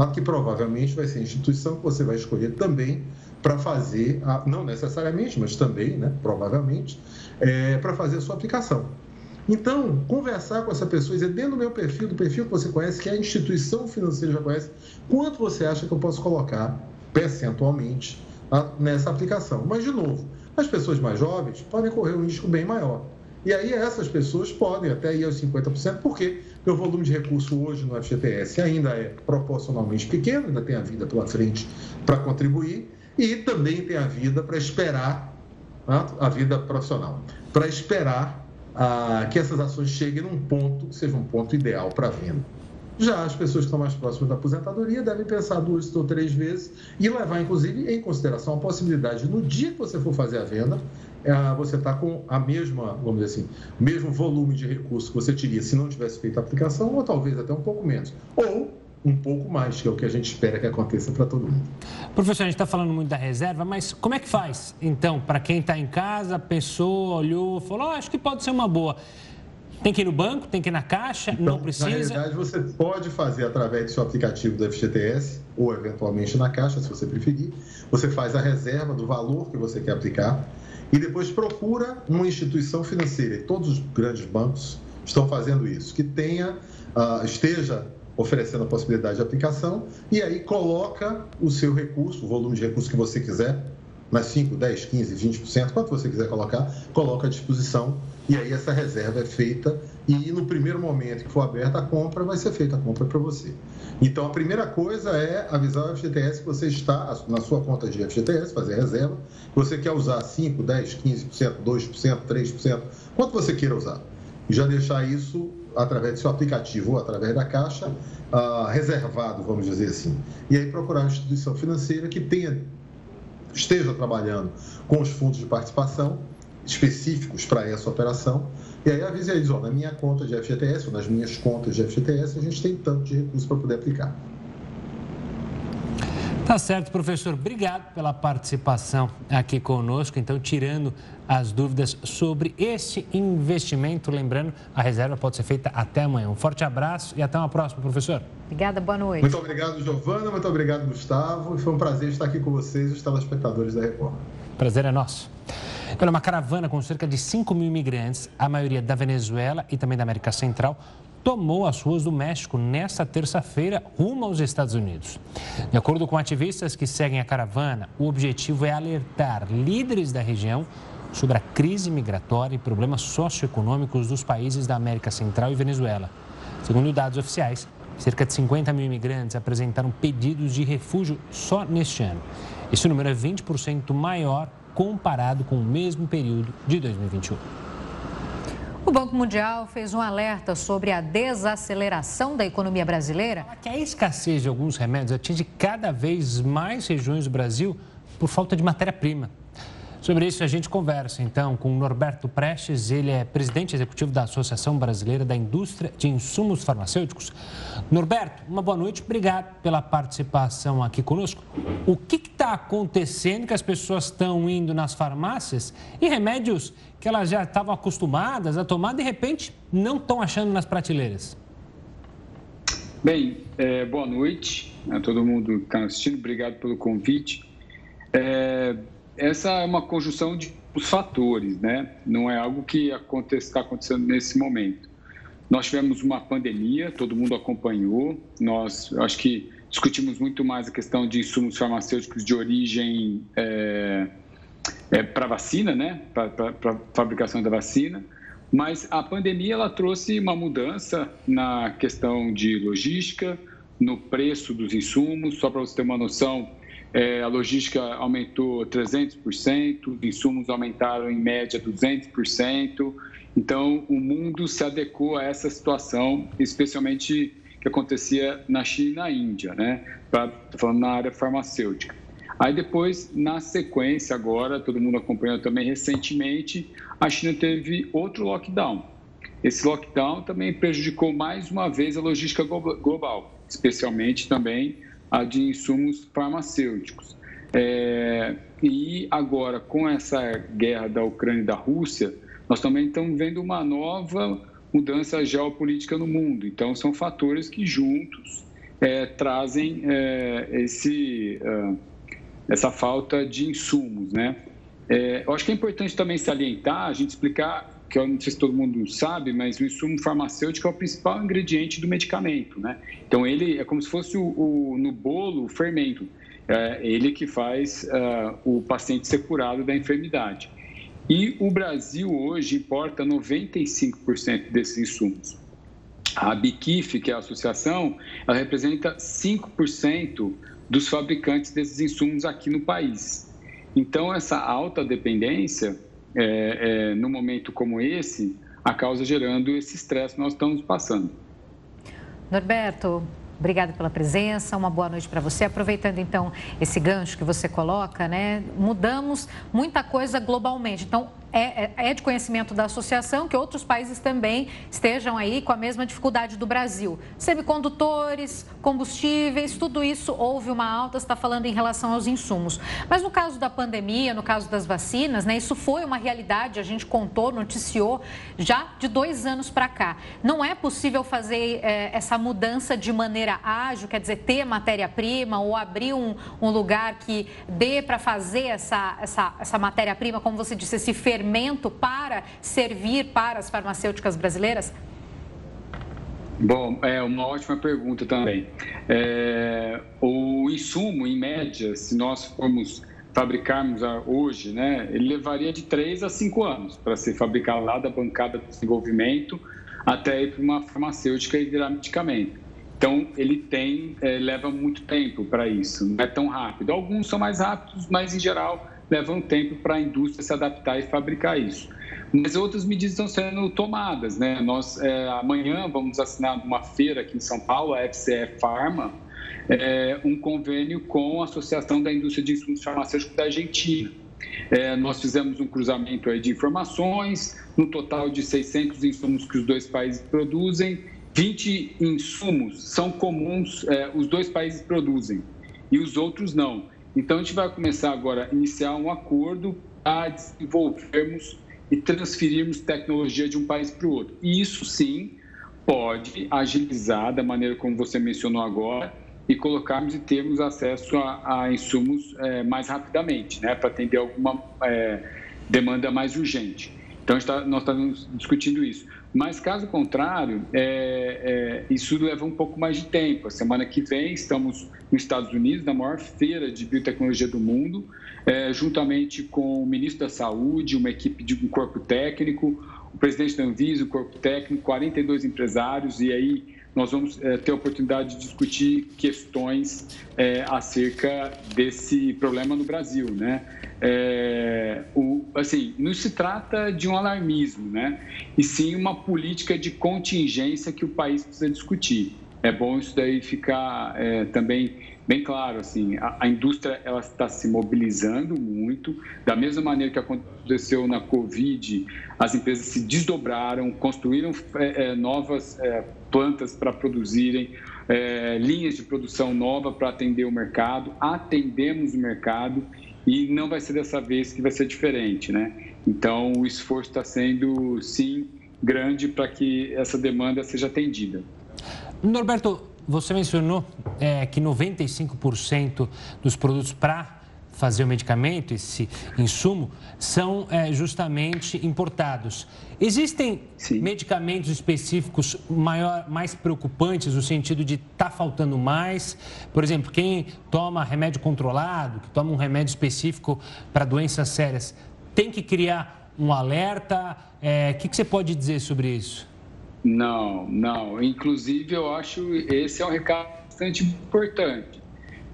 que provavelmente vai ser a instituição que você vai escolher também para fazer, a, não necessariamente, mas também, né, provavelmente, é, para fazer a sua aplicação. Então, conversar com essa pessoa, dizer dentro do meu perfil, do perfil que você conhece, que a instituição financeira já conhece, quanto você acha que eu posso colocar percentualmente tá, nessa aplicação. Mas, de novo, as pessoas mais jovens podem correr um risco bem maior. E aí essas pessoas podem até ir aos 50%, por quê? Porque o volume de recurso hoje no FGTS ainda é proporcionalmente pequeno, ainda tem a vida pela frente para contribuir, e também tem a vida para esperar, tá? a vida profissional, para esperar ah, que essas ações cheguem num ponto que seja um ponto ideal para venda. Já as pessoas que estão mais próximas da aposentadoria devem pensar duas ou três vezes e levar, inclusive, em consideração a possibilidade, no dia que você for fazer a venda, é, você está com a mesma, vamos dizer assim, o mesmo volume de recursos que você teria se não tivesse feito a aplicação, ou talvez até um pouco menos. Ou um pouco mais, que é o que a gente espera que aconteça para todo mundo. Professor, a gente está falando muito da reserva, mas como é que faz, então, para quem está em casa, pensou, olhou, falou, oh, acho que pode ser uma boa. Tem que ir no banco, tem que ir na caixa, então, não precisa. Na realidade, você pode fazer através do seu aplicativo do FGTS ou eventualmente na caixa, se você preferir. Você faz a reserva do valor que você quer aplicar e depois procura uma instituição financeira. E todos os grandes bancos estão fazendo isso, que tenha, uh, esteja oferecendo a possibilidade de aplicação e aí coloca o seu recurso, o volume de recurso que você quiser, mais 5, 10, 15, 20%, quanto você quiser colocar, coloca à disposição e aí essa reserva é feita e no primeiro momento que for aberta a compra, vai ser feita a compra para você. Então a primeira coisa é avisar o FGTS que você está na sua conta de FGTS, fazer reserva, que você quer usar 5, 10, 15%, 2%, 3%, quanto você queira usar. E já deixar isso através do seu aplicativo ou através da caixa uh, reservado, vamos dizer assim. E aí procurar uma instituição financeira que tenha esteja trabalhando com os fundos de participação específicos para essa operação. E aí avise eles, ó, na minha conta de FGTS ou nas minhas contas de FGTS, a gente tem tanto de recursos para poder aplicar. Tá certo, professor. Obrigado pela participação aqui conosco. Então, tirando as dúvidas sobre este investimento. Lembrando, a reserva pode ser feita até amanhã. Um forte abraço e até uma próxima, professor. Obrigada, boa noite. Muito obrigado, Giovana. Muito obrigado, Gustavo. E foi um prazer estar aqui com vocês, os telespectadores da Record. Prazer é nosso. Pela uma caravana com cerca de 5 mil imigrantes, a maioria da Venezuela e também da América Central, tomou as ruas do México nesta terça-feira rumo aos Estados Unidos. De acordo com ativistas que seguem a caravana, o objetivo é alertar líderes da região sobre a crise migratória e problemas socioeconômicos dos países da América Central e Venezuela. Segundo dados oficiais, cerca de 50 mil imigrantes apresentaram pedidos de refúgio só neste ano. Esse número é 20% maior comparado com o mesmo período de 2021. O Banco Mundial fez um alerta sobre a desaceleração da economia brasileira. Que a escassez de alguns remédios atinge cada vez mais regiões do Brasil por falta de matéria-prima. Sobre isso, a gente conversa então com Norberto Prestes, ele é presidente executivo da Associação Brasileira da Indústria de Insumos Farmacêuticos. Norberto, uma boa noite, obrigado pela participação aqui conosco. O que está acontecendo que as pessoas estão indo nas farmácias e remédios que elas já estavam acostumadas a tomar, de repente, não estão achando nas prateleiras? Bem, é, boa noite a todo mundo que está assistindo, obrigado pelo convite. É, essa é uma conjunção de fatores, né? Não é algo que está acontecendo nesse momento. Nós tivemos uma pandemia, todo mundo acompanhou. Nós, acho que discutimos muito mais a questão de insumos farmacêuticos de origem é, é, para vacina, né? Para fabricação da vacina. Mas a pandemia ela trouxe uma mudança na questão de logística, no preço dos insumos. Só para você ter uma noção, é, a logística aumentou 300%, os insumos aumentaram em média 200%. Então, o mundo se adequou a essa situação, especialmente que acontecia na China e na Índia, né? Pra, falando na área farmacêutica. Aí depois, na sequência, agora, todo mundo acompanhou também recentemente, a China teve outro lockdown. Esse lockdown também prejudicou mais uma vez a logística global, especialmente também a de insumos farmacêuticos. É, e agora, com essa guerra da Ucrânia e da Rússia, nós também estamos vendo uma nova mudança geopolítica no mundo. Então, são fatores que juntos é, trazem é, esse, uh, essa falta de insumos. Né? É, eu acho que é importante também salientar, a gente explicar que eu não sei se todo mundo sabe, mas o insumo farmacêutico é o principal ingrediente do medicamento, né? Então ele é como se fosse o, o no bolo o fermento, é ele que faz uh, o paciente ser curado da enfermidade. E o Brasil hoje importa 95% desses insumos. A Biquif, que é a associação, ela representa 5% dos fabricantes desses insumos aqui no país. Então, essa alta dependência é, é, no momento como esse, a causa gerando esse estresse que nós estamos passando. Norberto, Obrigada pela presença, uma boa noite para você. Aproveitando então esse gancho que você coloca, né? Mudamos muita coisa globalmente. Então, é, é, é, de conhecimento da associação que outros países também estejam aí com a mesma dificuldade do Brasil. Semicondutores, combustíveis, tudo isso houve uma alta, está falando em relação aos insumos. Mas no caso da pandemia, no caso das vacinas, né, isso foi uma realidade, a gente contou, noticiou já de dois anos para cá. Não é possível fazer é, essa mudança de maneira ágil, quer dizer, ter matéria-prima ou abrir um, um lugar que dê para fazer essa, essa, essa matéria-prima, como você disse, esse fer fermento para servir para as farmacêuticas brasileiras? Bom, é uma ótima pergunta também. É, o insumo, em média, se nós formos fabricarmos hoje, né, ele levaria de 3 a 5 anos para ser fabricado lá da bancada de desenvolvimento até ir para uma farmacêutica e virar medicamento. Então, ele tem, é, leva muito tempo para isso, não é tão rápido. Alguns são mais rápidos, mas em geral leva um tempo para a indústria se adaptar e fabricar isso. Mas outras medidas estão sendo tomadas, né? Nós é, amanhã vamos assinar uma feira aqui em São Paulo, a FCE Pharma, é, um convênio com a Associação da Indústria de Insumos Farmacêuticos da Argentina. É, nós fizemos um cruzamento aí de informações, no total de 600 insumos que os dois países produzem, 20 insumos são comuns, é, os dois países produzem e os outros não. Então, a gente vai começar agora a iniciar um acordo para desenvolvermos e transferirmos tecnologia de um país para o outro. E isso sim pode agilizar da maneira como você mencionou agora e colocarmos e termos acesso a, a insumos é, mais rapidamente, né, para atender alguma é, demanda mais urgente. Então, tá, nós estamos discutindo isso. Mas, caso contrário, é, é, isso leva um pouco mais de tempo. A semana que vem estamos nos Estados Unidos, na maior feira de biotecnologia do mundo, é, juntamente com o ministro da Saúde, uma equipe de um corpo técnico, o presidente da Anvisa, o corpo técnico, 42 empresários, e aí nós vamos é, ter a oportunidade de discutir questões é, acerca desse problema no Brasil, né? É, o, assim, não se trata de um alarmismo, né? E sim uma política de contingência que o país precisa discutir. é bom isso daí ficar é, também bem claro. Assim, a, a indústria ela está se mobilizando muito, da mesma maneira que aconteceu na Covid, as empresas se desdobraram, construíram é, novas plantas para produzirem, é, linhas de produção nova para atender o mercado, atendemos o mercado e não vai ser dessa vez que vai ser diferente, né? Então, o esforço está sendo, sim, grande para que essa demanda seja atendida. Norberto, você mencionou é, que 95% dos produtos para fazer o medicamento, esse insumo, são é, justamente importados. Existem Sim. medicamentos específicos maior, mais preocupantes no sentido de estar tá faltando mais? Por exemplo, quem toma remédio controlado, que toma um remédio específico para doenças sérias, tem que criar um alerta? O é, que, que você pode dizer sobre isso? Não, não. Inclusive, eu acho esse é um recado bastante importante.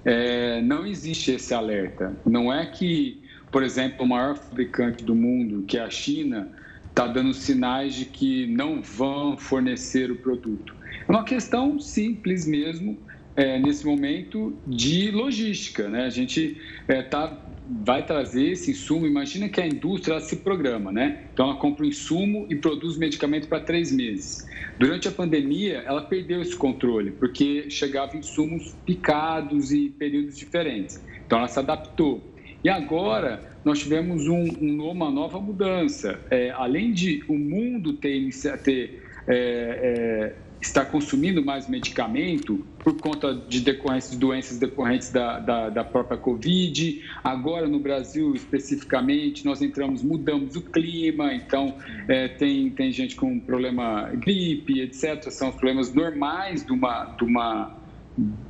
É, não existe esse alerta. Não é que, por exemplo, o maior fabricante do mundo, que é a China, está dando sinais de que não vão fornecer o produto. É uma questão simples mesmo, é, nesse momento, de logística. Né? A gente está é, vai trazer esse insumo. Imagina que a indústria se programa, né? Então ela compra o insumo e produz medicamento para três meses. Durante a pandemia, ela perdeu esse controle, porque chegavam insumos picados e períodos diferentes. Então ela se adaptou. E agora nós tivemos um, um, uma nova mudança. É, além de o mundo ter, ter é, é, está consumindo mais medicamento por conta de decorrências de doenças decorrentes da, da, da, própria Covid. Agora, no Brasil, especificamente, nós entramos, mudamos o clima, então é, tem, tem gente com problema gripe, etc. São os problemas normais de, uma, de, uma,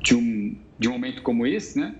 de, um, de um momento como esse, né?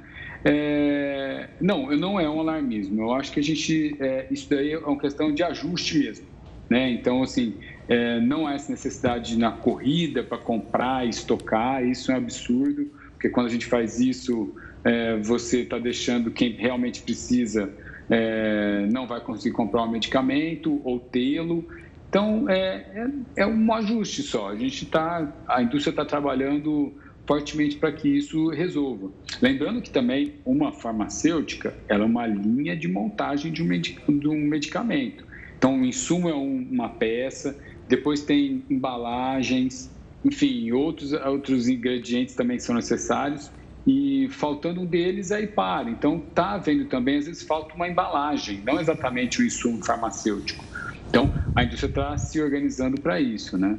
É, não, não é um alarmismo. Eu acho que a gente, é, isso daí é uma questão de ajuste mesmo. Né? Então, assim, é, não há essa necessidade na corrida para comprar, estocar, isso é um absurdo, porque quando a gente faz isso, é, você está deixando quem realmente precisa é, não vai conseguir comprar um medicamento ou tê-lo. Então, é, é, é, um ajuste só. A gente está, a indústria está trabalhando fortemente para que isso resolva. Lembrando que também uma farmacêutica, ela é uma linha de montagem de um medicamento. Então, o insumo é uma peça, depois tem embalagens, enfim, outros, outros ingredientes também são necessários. E faltando um deles, aí para. Então, está havendo também, às vezes, falta uma embalagem, não exatamente o insumo farmacêutico. Então, a indústria está se organizando para isso, né?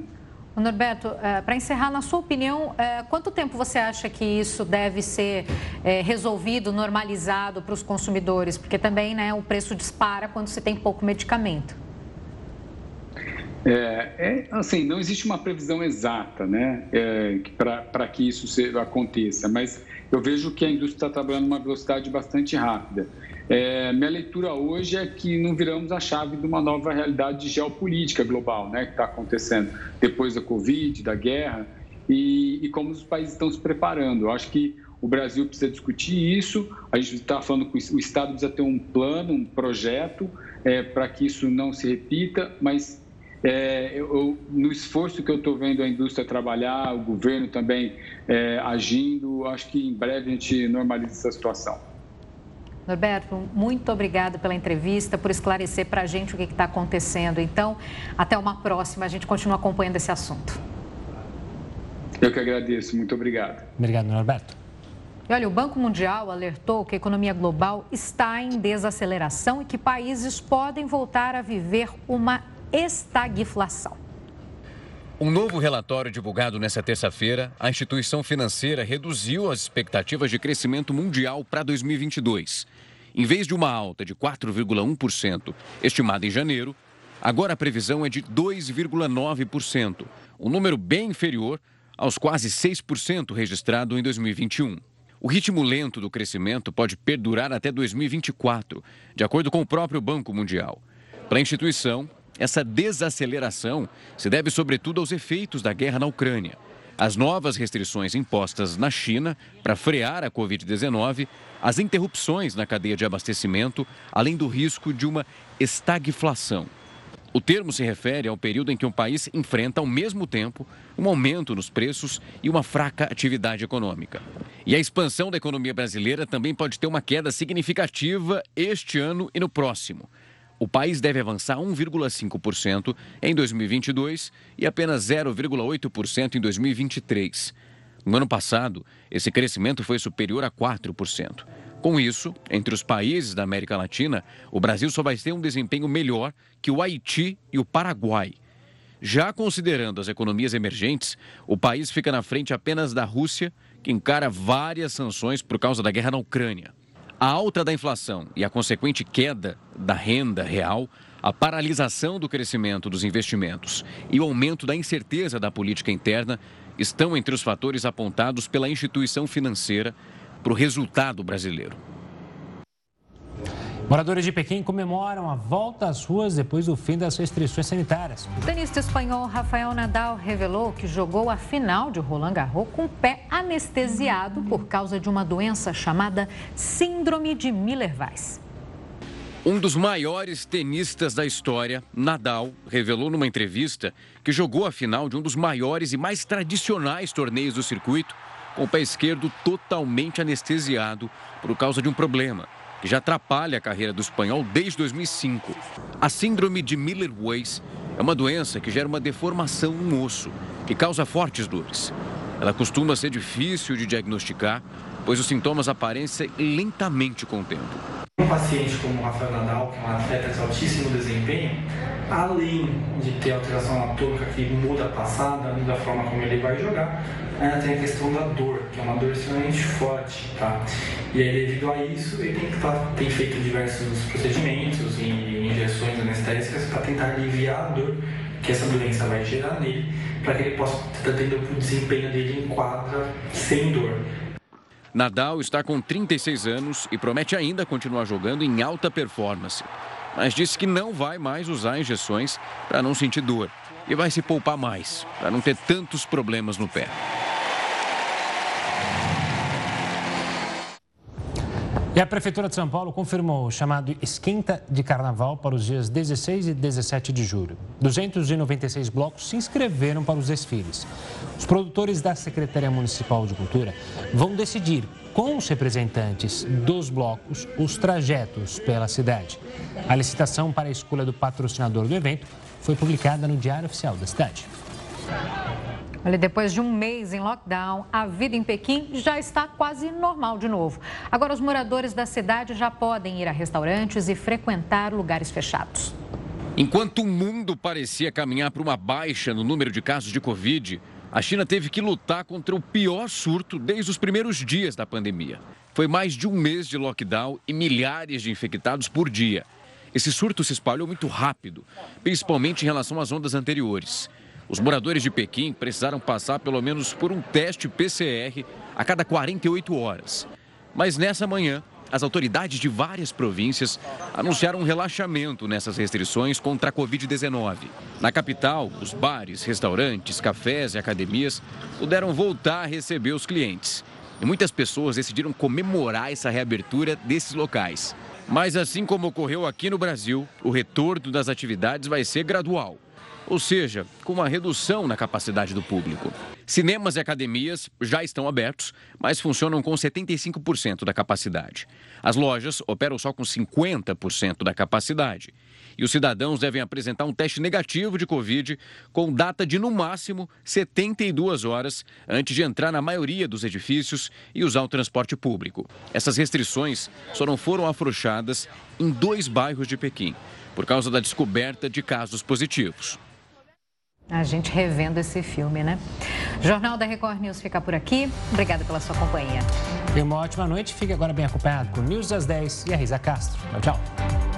Norberto, eh, para encerrar, na sua opinião, eh, quanto tempo você acha que isso deve ser eh, resolvido, normalizado para os consumidores? Porque também né, o preço dispara quando se tem pouco medicamento. É, é, assim, não existe uma previsão exata né, é, para que isso aconteça, mas eu vejo que a indústria está trabalhando numa velocidade bastante rápida. É, minha leitura hoje é que não viramos a chave de uma nova realidade geopolítica global né, que está acontecendo depois da Covid, da guerra, e, e como os países estão se preparando. Eu acho que o Brasil precisa discutir isso, a gente está falando que o Estado precisa ter um plano, um projeto é, para que isso não se repita, mas é, eu, no esforço que eu estou vendo a indústria trabalhar, o governo também é, agindo, acho que em breve a gente normaliza essa situação. Norberto, muito obrigado pela entrevista, por esclarecer para a gente o que está acontecendo. Então, até uma próxima, a gente continua acompanhando esse assunto. Eu que agradeço, muito obrigado. Obrigado, Norberto. E olha, o Banco Mundial alertou que a economia global está em desaceleração e que países podem voltar a viver uma estagflação. Um novo relatório divulgado nesta terça-feira, a instituição financeira reduziu as expectativas de crescimento mundial para 2022. Em vez de uma alta de 4,1%, estimada em janeiro, agora a previsão é de 2,9%, um número bem inferior aos quase 6% registrado em 2021. O ritmo lento do crescimento pode perdurar até 2024, de acordo com o próprio Banco Mundial. Para a instituição, essa desaceleração se deve sobretudo aos efeitos da guerra na Ucrânia. As novas restrições impostas na China para frear a Covid-19, as interrupções na cadeia de abastecimento, além do risco de uma estagflação. O termo se refere ao período em que um país enfrenta ao mesmo tempo um aumento nos preços e uma fraca atividade econômica. E a expansão da economia brasileira também pode ter uma queda significativa este ano e no próximo. O país deve avançar 1,5% em 2022 e apenas 0,8% em 2023. No ano passado, esse crescimento foi superior a 4%. Com isso, entre os países da América Latina, o Brasil só vai ter um desempenho melhor que o Haiti e o Paraguai. Já considerando as economias emergentes, o país fica na frente apenas da Rússia, que encara várias sanções por causa da guerra na Ucrânia. A alta da inflação e a consequente queda da renda real, a paralisação do crescimento dos investimentos e o aumento da incerteza da política interna estão entre os fatores apontados pela instituição financeira para o resultado brasileiro. Moradores de Pequim comemoram a volta às ruas depois do fim das restrições sanitárias. O tenista espanhol Rafael Nadal revelou que jogou a final de Roland Garros com o pé anestesiado por causa de uma doença chamada Síndrome de Miller-Weiss. Um dos maiores tenistas da história, Nadal, revelou numa entrevista que jogou a final de um dos maiores e mais tradicionais torneios do circuito com o pé esquerdo totalmente anestesiado por causa de um problema que já atrapalha a carreira do espanhol desde 2005. A síndrome de Miller-Weiss é uma doença que gera uma deformação no osso, que causa fortes dores. Ela costuma ser difícil de diagnosticar, pois os sintomas aparecem lentamente com o tempo. Um paciente como o Rafael Nadal, que é um atleta de altíssimo desempenho, além de ter alteração anatômica que muda a passada, muda a forma como ele vai jogar, ainda tem a questão da dor, que é uma dor extremamente forte, tá? E aí, devido a isso, ele tem, tá, tem feito diversos procedimentos e injeções anestésicas para tentar aliviar a dor que essa doença vai gerar nele, para que ele possa estar tendo o desempenho dele em quadra sem dor. Nadal está com 36 anos e promete ainda continuar jogando em alta performance mas disse que não vai mais usar injeções para não sentir dor e vai se poupar mais, para não ter tantos problemas no pé. E a Prefeitura de São Paulo confirmou o chamado Esquenta de Carnaval para os dias 16 e 17 de julho. 296 blocos se inscreveram para os desfiles. Os produtores da Secretaria Municipal de Cultura vão decidir com os representantes dos blocos os trajetos pela cidade. A licitação para a escolha do patrocinador do evento foi publicada no Diário Oficial da cidade. Olha, depois de um mês em lockdown, a vida em Pequim já está quase normal de novo. Agora, os moradores da cidade já podem ir a restaurantes e frequentar lugares fechados. Enquanto o mundo parecia caminhar para uma baixa no número de casos de Covid, a China teve que lutar contra o pior surto desde os primeiros dias da pandemia. Foi mais de um mês de lockdown e milhares de infectados por dia. Esse surto se espalhou muito rápido, principalmente em relação às ondas anteriores. Os moradores de Pequim precisaram passar pelo menos por um teste PCR a cada 48 horas. Mas nessa manhã, as autoridades de várias províncias anunciaram um relaxamento nessas restrições contra a Covid-19. Na capital, os bares, restaurantes, cafés e academias puderam voltar a receber os clientes. E muitas pessoas decidiram comemorar essa reabertura desses locais. Mas assim como ocorreu aqui no Brasil, o retorno das atividades vai ser gradual ou seja, com uma redução na capacidade do público. Cinemas e academias já estão abertos, mas funcionam com 75% da capacidade. As lojas operam só com 50% da capacidade. E os cidadãos devem apresentar um teste negativo de Covid com data de, no máximo, 72 horas antes de entrar na maioria dos edifícios e usar o transporte público. Essas restrições só não foram afrouxadas em dois bairros de Pequim, por causa da descoberta de casos positivos. A gente revendo esse filme, né? Jornal da Record News fica por aqui. Obrigada pela sua companhia. E uma ótima noite. Fique agora bem acompanhado com News das 10 e a Risa Castro. Tchau, tchau.